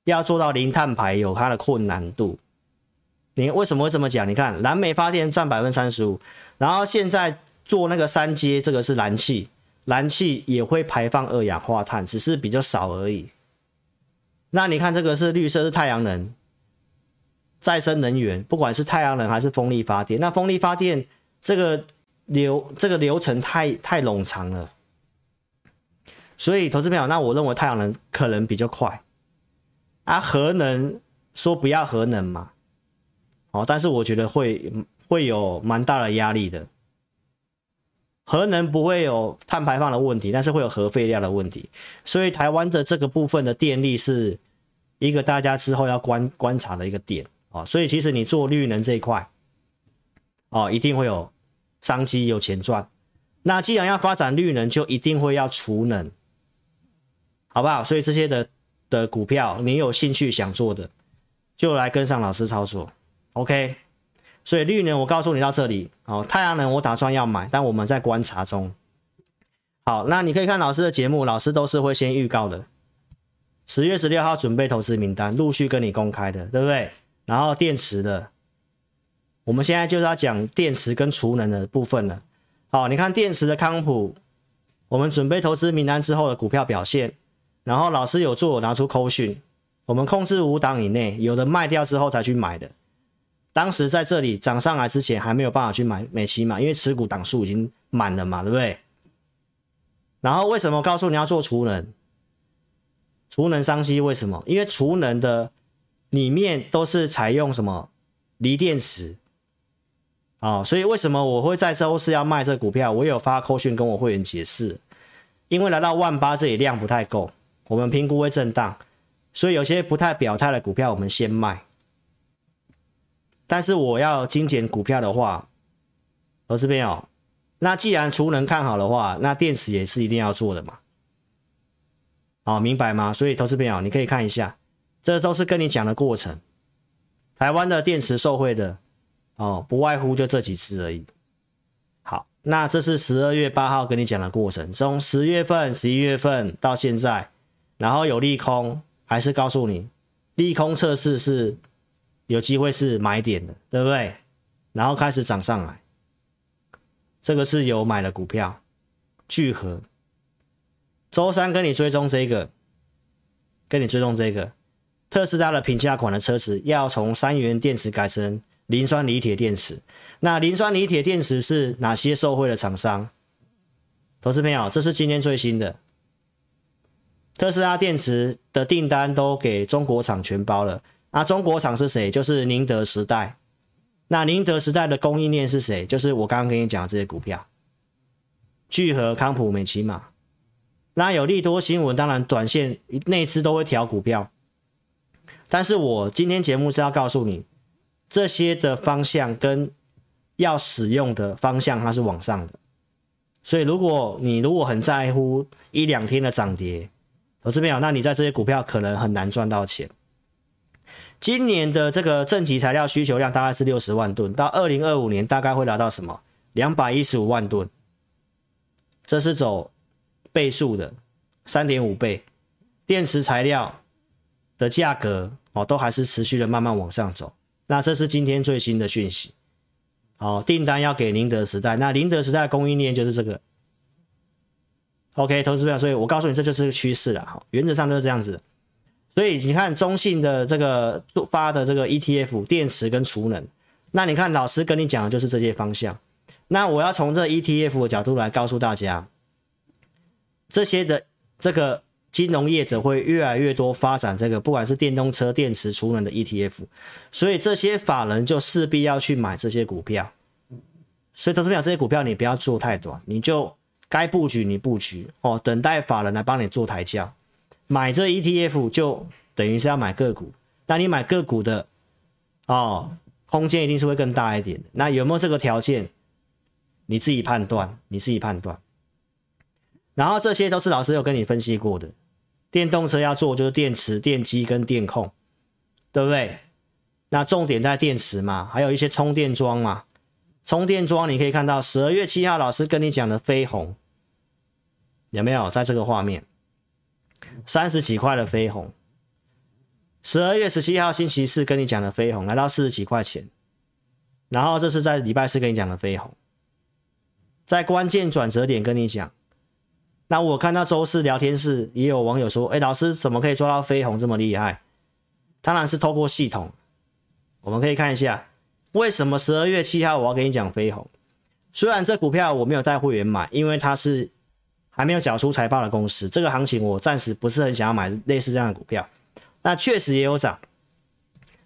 要做到零碳排有它的困难度。你为什么会这么讲？你看燃煤发电占百分之三十五，然后现在。做那个三阶，这个是燃气，燃气也会排放二氧化碳，只是比较少而已。那你看这个是绿色，是太阳能，再生能源，不管是太阳能还是风力发电，那风力发电这个流这个流程太太冗长了，所以投资朋友，那我认为太阳能可能比较快。啊，核能说不要核能嘛，哦，但是我觉得会会有蛮大的压力的。核能不会有碳排放的问题，但是会有核废料的问题，所以台湾的这个部分的电力是一个大家之后要观观察的一个点所以其实你做绿能这一块哦，一定会有商机，有钱赚。那既然要发展绿能，就一定会要储能，好不好？所以这些的的股票，你有兴趣想做的，就来跟上老师操作，OK？所以绿能我告诉你到这里，哦，太阳能我打算要买，但我们在观察中。好，那你可以看老师的节目，老师都是会先预告的。十月十六号准备投资名单，陆续跟你公开的，对不对？然后电池的，我们现在就是要讲电池跟储能的部分了。好，你看电池的康普，我们准备投资名单之后的股票表现，然后老师有做拿出扣讯，我们控制五档以内，有的卖掉之后才去买的。当时在这里涨上来之前还没有办法去买美琪嘛，因为持股档数已经满了嘛，对不对？然后为什么告诉你要做储能？储能商机为什么？因为储能的里面都是采用什么锂电池啊、哦，所以为什么我会在周四要卖这股票？我有发扣讯跟我会员解释，因为来到万八这里量不太够，我们评估会震荡，所以有些不太表态的股票我们先卖。但是我要精简股票的话，我这边哦。那既然储能看好的话，那电池也是一定要做的嘛。好，明白吗？所以投资朋友，你可以看一下，这都是跟你讲的过程。台湾的电池受惠的哦，不外乎就这几次而已。好，那这是十二月八号跟你讲的过程，从十月份、十一月份到现在，然后有利空，还是告诉你利空测试是有机会是买点的，对不对？然后开始涨上来。这个是有买的股票，聚合。周三跟你追踪这个，跟你追踪这个，特斯拉的平价款的车子要从三元电池改成磷酸锂铁电池。那磷酸锂铁电池是哪些受惠的厂商？投资朋友，这是今天最新的，特斯拉电池的订单都给中国厂全包了。那中国厂是谁？就是宁德时代。那宁德时代的供应链是谁？就是我刚刚跟你讲的这些股票，聚合、康普、美琪玛。那有利多新闻，当然短线内资都会调股票。但是我今天节目是要告诉你，这些的方向跟要使用的方向，它是往上的。所以如果你如果很在乎一两天的涨跌，投资朋友，那你在这些股票可能很难赚到钱。今年的这个正极材料需求量大概是六十万吨，到二零二五年大概会达到什么？两百一十五万吨，这是走倍数的，三点五倍。电池材料的价格哦，都还是持续的慢慢往上走。那这是今天最新的讯息。哦，订单要给宁德时代，那宁德时代供应链就是这个。OK，投资票，所以我告诉你，这就是个趋势了。哈，原则上就是这样子。所以你看中信的这个发的这个 ETF 电池跟储能，那你看老师跟你讲的就是这些方向。那我要从这 ETF 的角度来告诉大家，这些的这个金融业者会越来越多发展这个，不管是电动车电池储能的 ETF，所以这些法人就势必要去买这些股票。所以投资者这些股票你不要做太短，你就该布局你布局哦，等待法人来帮你做抬轿。买这 ETF 就等于是要买个股，那你买个股的哦，空间一定是会更大一点。那有没有这个条件？你自己判断，你自己判断。然后这些都是老师有跟你分析过的，电动车要做就是电池、电机跟电控，对不对？那重点在电池嘛，还有一些充电桩嘛。充电桩你可以看到，十二月七号老师跟你讲的飞鸿，有没有在这个画面？三十几块的飞鸿，十二月十七号星期四跟你讲的飞鸿来到四十几块钱，然后这是在礼拜四跟你讲的飞鸿，在关键转折点跟你讲。那我看到周四聊天室也有网友说：“哎，老师怎么可以抓到飞鸿这么厉害？”当然是透过系统。我们可以看一下为什么十二月七号我要跟你讲飞鸿。虽然这股票我没有带会员买，因为它是。还没有缴出财报的公司，这个行情我暂时不是很想要买类似这样的股票。那确实也有涨，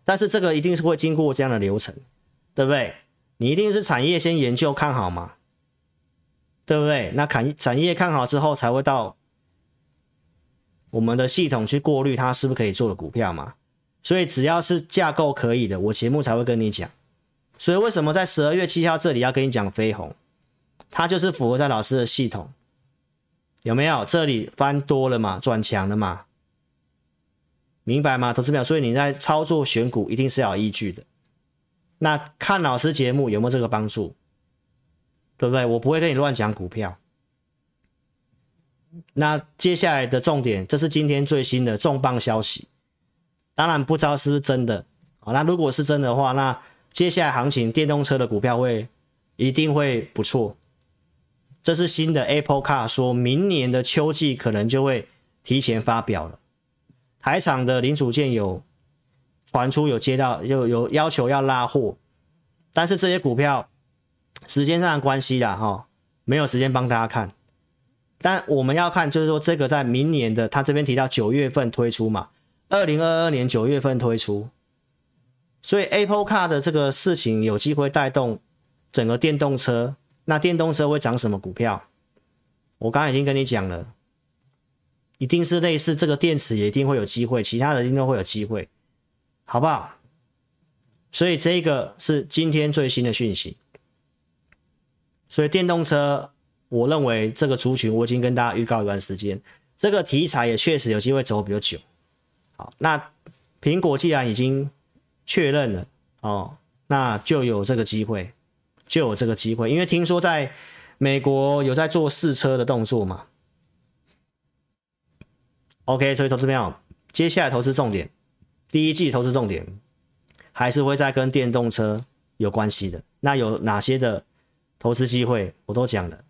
但是这个一定是会经过这样的流程，对不对？你一定是产业先研究看好嘛，对不对？那产产业看好之后，才会到我们的系统去过滤它是不是可以做的股票嘛。所以只要是架构可以的，我节目才会跟你讲。所以为什么在十二月七号这里要跟你讲飞鸿？它就是符合在老师的系统，有没有？这里翻多了嘛，转强了嘛，明白吗？投资表，所以你在操作选股一定是要有依据的。那看老师节目有没有这个帮助？对不对？我不会跟你乱讲股票。那接下来的重点，这是今天最新的重磅消息，当然不知道是不是真的啊。那如果是真的话，那接下来行情电动车的股票会一定会不错。这是新的 Apple Car 说明年的秋季可能就会提前发表了。台厂的零组件有传出有接到有有要求要拉货，但是这些股票时间上的关系啦，哈，没有时间帮大家看。但我们要看，就是说这个在明年的，他这边提到九月份推出嘛，二零二二年九月份推出，所以 Apple Car 的这个事情有机会带动整个电动车。那电动车会涨什么股票？我刚才已经跟你讲了，一定是类似这个电池也一定会有机会，其他的一定会有机会，好不好？所以这个是今天最新的讯息，所以电动车。我认为这个族群我已经跟大家预告一段时间，这个题材也确实有机会走比较久。好，那苹果既然已经确认了哦，那就有这个机会，就有这个机会，因为听说在美国有在做试车的动作嘛。OK，所以投资朋友，接下来投资重点，第一季投资重点还是会在跟电动车有关系的。那有哪些的投资机会，我都讲了。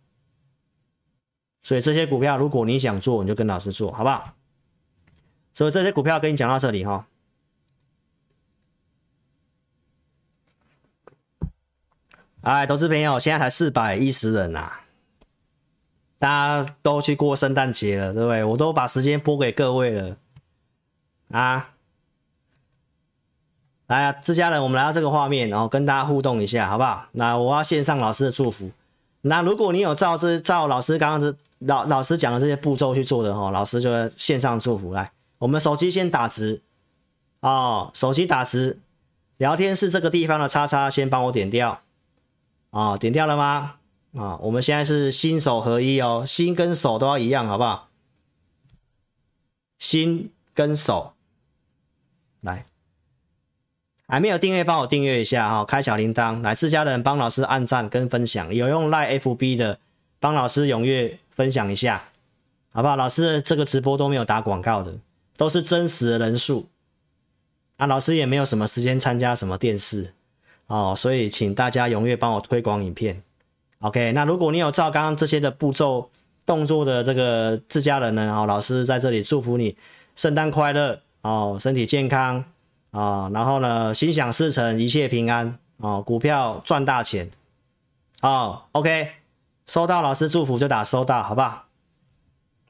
所以这些股票，如果你想做，你就跟老师做，好不好？所以这些股票跟你讲到这里哈。哎，投资朋友，现在才四百一十人呐、啊，大家都去过圣诞节了，对不对？我都把时间拨给各位了啊！来啊，自家人，我们来到这个画面，然后跟大家互动一下，好不好？那我要献上老师的祝福。那如果你有照这照老师刚刚这老老师讲的这些步骤去做的哈，老师就线上祝福来。我们手机先打直哦，手机打直，聊天室这个地方的叉叉先帮我点掉啊、哦，点掉了吗？啊、我们现在是心手合一哦，心跟手都要一样，好不好？心跟手来。还没有订阅，帮我订阅一下哈，开小铃铛。来自家人帮老师按赞跟分享，有用 Line FB 的帮老师踊跃分享一下，好不好？老师这个直播都没有打广告的，都是真实的人数。啊，老师也没有什么时间参加什么电视哦，所以请大家踊跃帮我推广影片。OK，那如果你有照刚刚这些的步骤动作的这个自家人呢，哦，老师在这里祝福你圣诞快乐哦，身体健康。啊、然后呢，心想事成，一切平安哦，股票赚大钱哦。OK，收到老师祝福就打收到，好不好？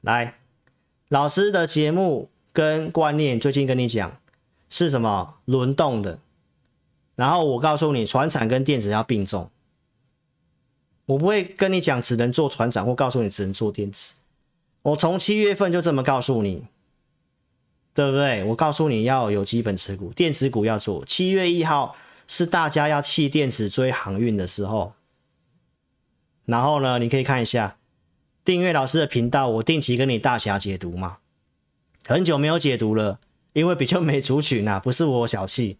来，老师的节目跟观念最近跟你讲是什么？轮动的。然后我告诉你，传产跟电子要并重。我不会跟你讲只能做船产，或告诉你只能做电子。我从七月份就这么告诉你。对不对？我告诉你要有基本持股，电子股要做。七月一号是大家要弃电子追航运的时候。然后呢，你可以看一下订阅老师的频道，我定期跟你大侠解读嘛。很久没有解读了，因为比较没族群啊，不是我小气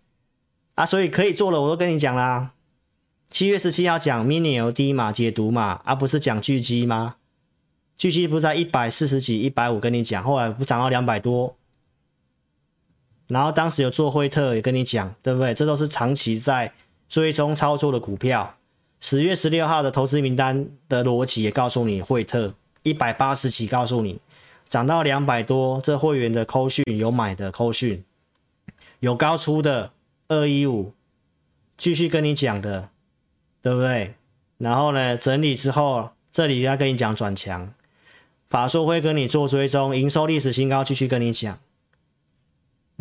啊，所以可以做了，我都跟你讲啦。七月十七号讲 mini LED 嘛，解读嘛，而、啊、不是讲巨基吗？巨基不在一百四十几、一百五跟你讲，后来不涨到两百多。然后当时有做惠特也跟你讲，对不对？这都是长期在追踪操作的股票。十月十六号的投资名单的逻辑也告诉你，惠特一百八十几，告诉你涨到两百多。这会员的扣讯有买的扣讯，有高出的二一五，继续跟你讲的，对不对？然后呢，整理之后，这里要跟你讲转强，法说会跟你做追踪，营收历史新高，继续跟你讲。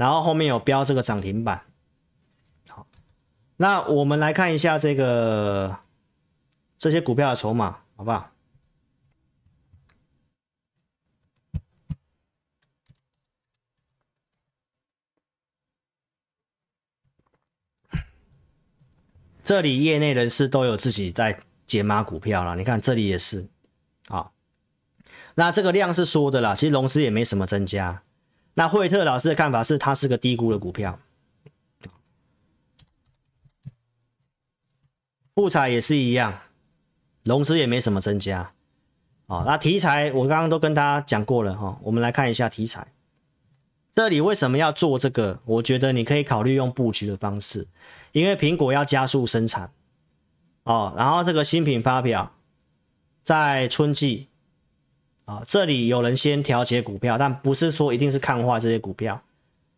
然后后面有标这个涨停板，好，那我们来看一下这个这些股票的筹码，好不好？这里业内人士都有自己在解码股票了。你看这里也是，啊，那这个量是缩的啦，其实融资也没什么增加。那惠特老师的看法是，它是个低估的股票。富彩也是一样，融资也没什么增加。哦，那题材我刚刚都跟大家讲过了哈，我们来看一下题材。这里为什么要做这个？我觉得你可以考虑用布局的方式，因为苹果要加速生产哦，然后这个新品发表在春季啊，这里有人先调节股票，但不是说一定是看坏这些股票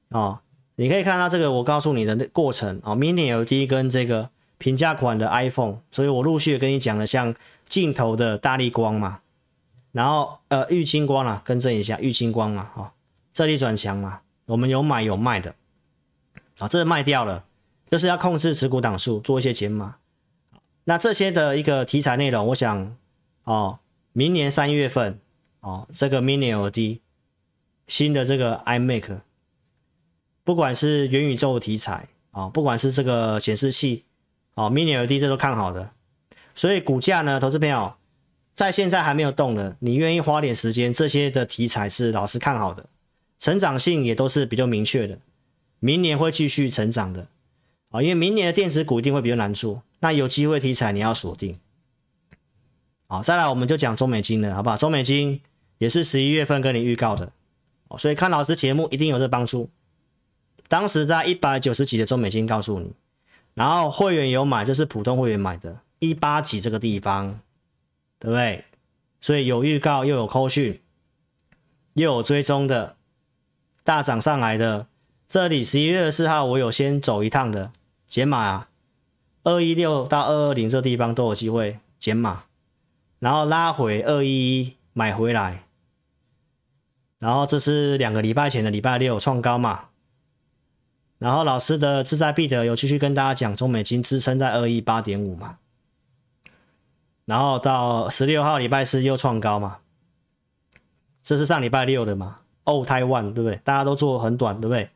哦。你可以看到这个，我告诉你的那过程哦明年有第一根这个平价款的 iPhone，所以我陆续跟你讲了，像镜头的大力光嘛，然后呃玉清光啊，更正一下玉清光嘛，哈、哦。这里转强嘛，我们有买有卖的，啊，这是卖掉了，就是要控制持股档数，做一些减码。那这些的一个题材内容，我想，哦，明年三月份，哦，这个 Mini LED 新的这个 iMac，不管是元宇宙题材，啊，不管是这个显示器，哦，Mini LED 这都看好的，所以股价呢，投资朋友在现在还没有动的，你愿意花点时间，这些的题材是老师看好的。成长性也都是比较明确的，明年会继续成长的啊，因为明年的电子股一定会比较难做，那有机会题材你要锁定。好，再来我们就讲中美金了，好不好？中美金也是十一月份跟你预告的，所以看老师节目一定有这帮助。当时在一百九十几的中美金告诉你，然后会员有买，这是普通会员买的，一八几这个地方，对不对？所以有预告又有扣讯，又有追踪的。大涨上来的，这里十一月四号我有先走一趟的减码啊，二一六到二二零这地方都有机会减码，然后拉回二一一买回来，然后这是两个礼拜前的礼拜六创高嘛，然后老师的志在必得有继续跟大家讲中美金支撑在二一八点五嘛，然后到十六号礼拜四又创高嘛，这是上礼拜六的嘛。哦，台湾对不对？大家都做很短，对不对？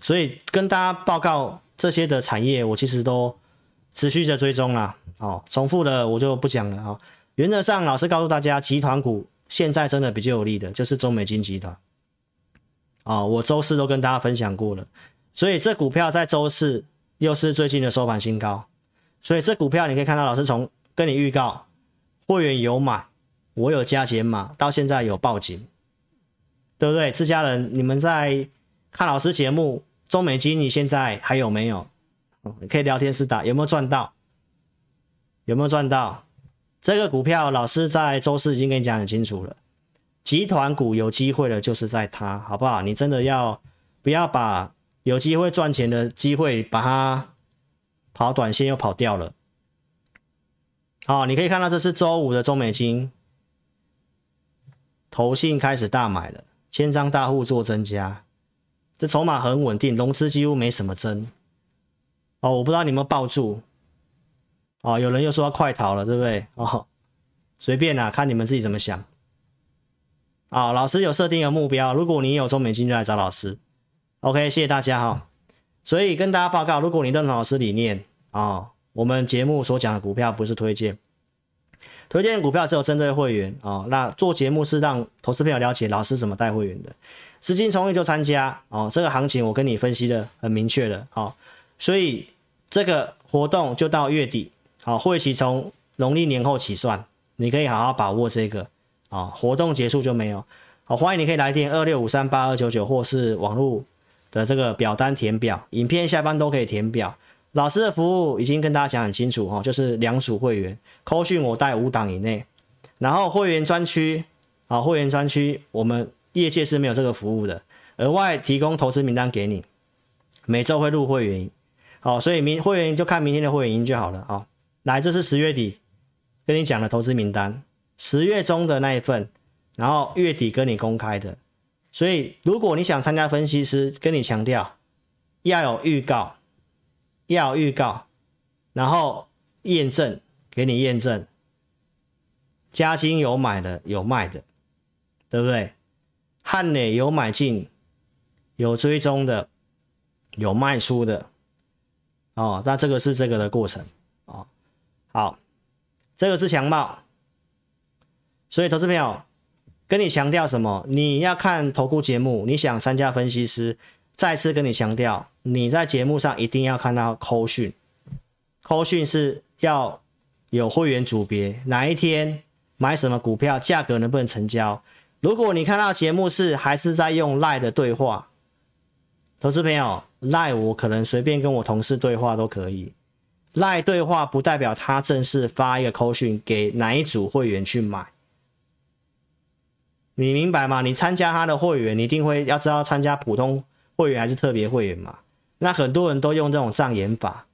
所以跟大家报告这些的产业，我其实都持续的追踪啦。哦，重复的我就不讲了啊、哦。原则上，老师告诉大家，集团股现在真的比较有利的，就是中美金集团。哦，我周四都跟大家分享过了。所以这股票在周四又是最近的收盘新高。所以这股票你可以看到，老师从跟你预告，会员有买，我有加减码，到现在有报警。对不对？自家人，你们在看老师节目，中美金你现在还有没有？可以聊天室打，有没有赚到？有没有赚到？这个股票老师在周四已经跟你讲很清楚了，集团股有机会的，就是在它，好不好？你真的要不要把有机会赚钱的机会把它跑短线又跑掉了？好，你可以看到这是周五的中美金，投信开始大买了。千张大户做增加，这筹码很稳定，融资几乎没什么增。哦，我不知道你们抱住。哦，有人又说要快逃了，对不对？哦，随便啦，看你们自己怎么想。啊、哦，老师有设定一个目标，如果你有中美金就来找老师。OK，谢谢大家哈、哦。所以跟大家报告，如果你认同老师理念啊、哦，我们节目所讲的股票不是推荐。推荐股票只有针对会员哦，那做节目是让投资朋友了解老师怎么带会员的，资金充裕就参加哦。这个行情我跟你分析的很明确的哦，所以这个活动就到月底，好，会期从农历年后起算，你可以好好把握这个啊，活动结束就没有。好，欢迎你可以来电二六五三八二九九，或是网络的这个表单填表，影片下方都可以填表。老师的服务已经跟大家讲很清楚哈，就是两组会员，扣讯我带五档以内，然后会员专区啊，会员专区我们业界是没有这个服务的，额外提供投资名单给你，每周会入会员，好，所以明会员就看明天的会员营就好了啊。来，这是十月底跟你讲的投资名单，十月中的那一份，然后月底跟你公开的，所以如果你想参加分析师，跟你强调要有预告。要有预告，然后验证，给你验证。嘉金有买的，有卖的，对不对？汉磊有买进，有追踪的，有卖出的。哦，那这个是这个的过程。好，这个是强茂。所以，投资朋友跟你强调什么？你要看投顾节目，你想参加分析师，再次跟你强调，你在节目上一定要看到扣讯，扣讯是要有会员组别，哪一天买什么股票，价格能不能成交？如果你看到节目是还是在用赖的对话，投资朋友赖我可能随便跟我同事对话都可以，赖对话不代表他正式发一个扣讯给哪一组会员去买。你明白吗？你参加他的会员，你一定会要知道参加普通会员还是特别会员嘛？那很多人都用这种障眼法，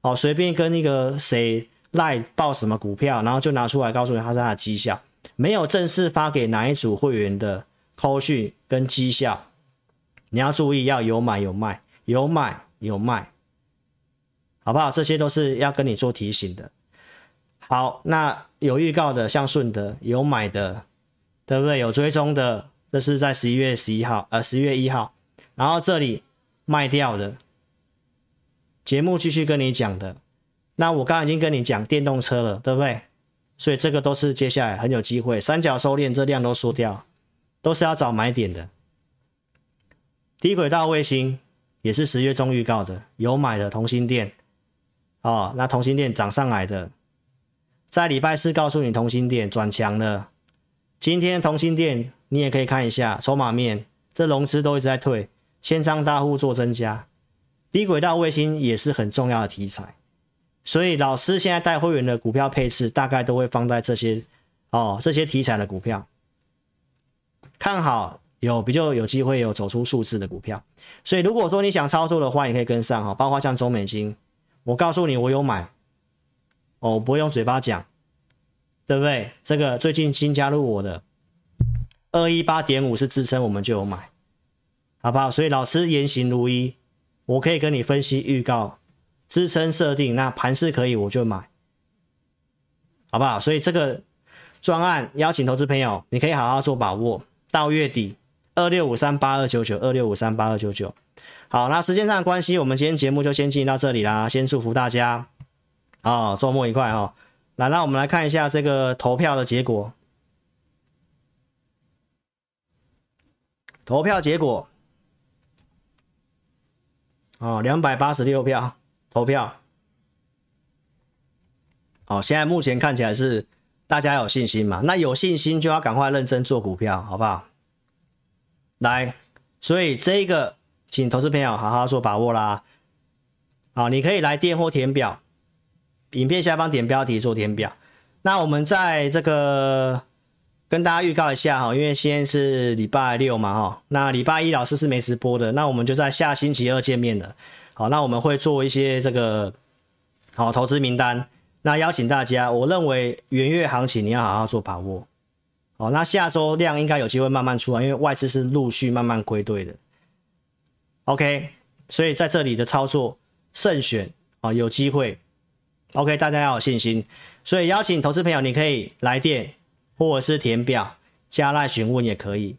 哦，随便跟那个谁赖报什么股票，然后就拿出来告诉你他是他的绩效，没有正式发给哪一组会员的扣讯跟绩效，你要注意要有买有卖，有买有卖，好不好？这些都是要跟你做提醒的。好，那有预告的，像顺德有买的。对不对？有追踪的，这是在十一月十一号，呃，十月一号。然后这里卖掉的，节目继续跟你讲的。那我刚刚已经跟你讲电动车了，对不对？所以这个都是接下来很有机会，三角收敛，这量都缩掉，都是要找买点的。低轨道卫星也是十月中预告的，有买的同心电，哦，那同心电涨上来的，在礼拜四告诉你同心电转强了。今天同心电，你也可以看一下筹码面，这融资都一直在退，千张大户做增加，低轨道卫星也是很重要的题材，所以老师现在带会员的股票配置，大概都会放在这些哦，这些题材的股票，看好有比较有机会有走出数字的股票，所以如果说你想操作的话，你可以跟上哈，包括像中美金，我告诉你我有买，哦，不会用嘴巴讲。对不对？这个最近新加入我的二一八点五是支撑，我们就有买，好不好？所以老师言行如一，我可以跟你分析预告支撑设定，那盘势可以我就买，好不好？所以这个专案邀请投资朋友，你可以好好做把握，到月底二六五三八二九九二六五三八二九九。好，那时间上的关系，我们今天节目就先进行到这里啦，先祝福大家啊，周末愉快哦。来，那我们来看一下这个投票的结果。投票结果，哦，两百八十六票投票。哦，现在目前看起来是大家有信心嘛？那有信心就要赶快认真做股票，好不好？来，所以这一个，请投资朋友好好做把握啦。好，你可以来电或填表。影片下方点标题做填表，那我们在这个跟大家预告一下哈，因为现在是礼拜六嘛哈，那礼拜一老师是没直播的，那我们就在下星期二见面了。好，那我们会做一些这个好投资名单，那邀请大家，我认为元月行情你要好好做把握。好，那下周量应该有机会慢慢出来，因为外资是陆续慢慢归队的。OK，所以在这里的操作慎选啊，有机会。OK，大家要有信心，所以邀请投资朋友，你可以来电或者是填表加赖询问也可以。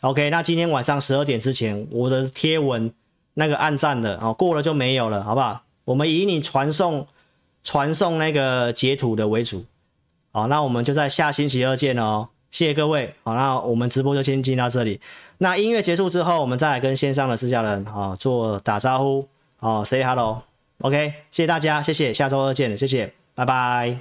OK，那今天晚上十二点之前，我的贴文那个按赞的哦，过了就没有了，好不好？我们以你传送传送那个截图的为主。好，那我们就在下星期二见哦，谢谢各位。好，那我们直播就先进到这里。那音乐结束之后，我们再来跟线上的自家人啊做打招呼，好，say hello。OK，谢谢大家，谢谢，下周二见，谢谢，拜拜。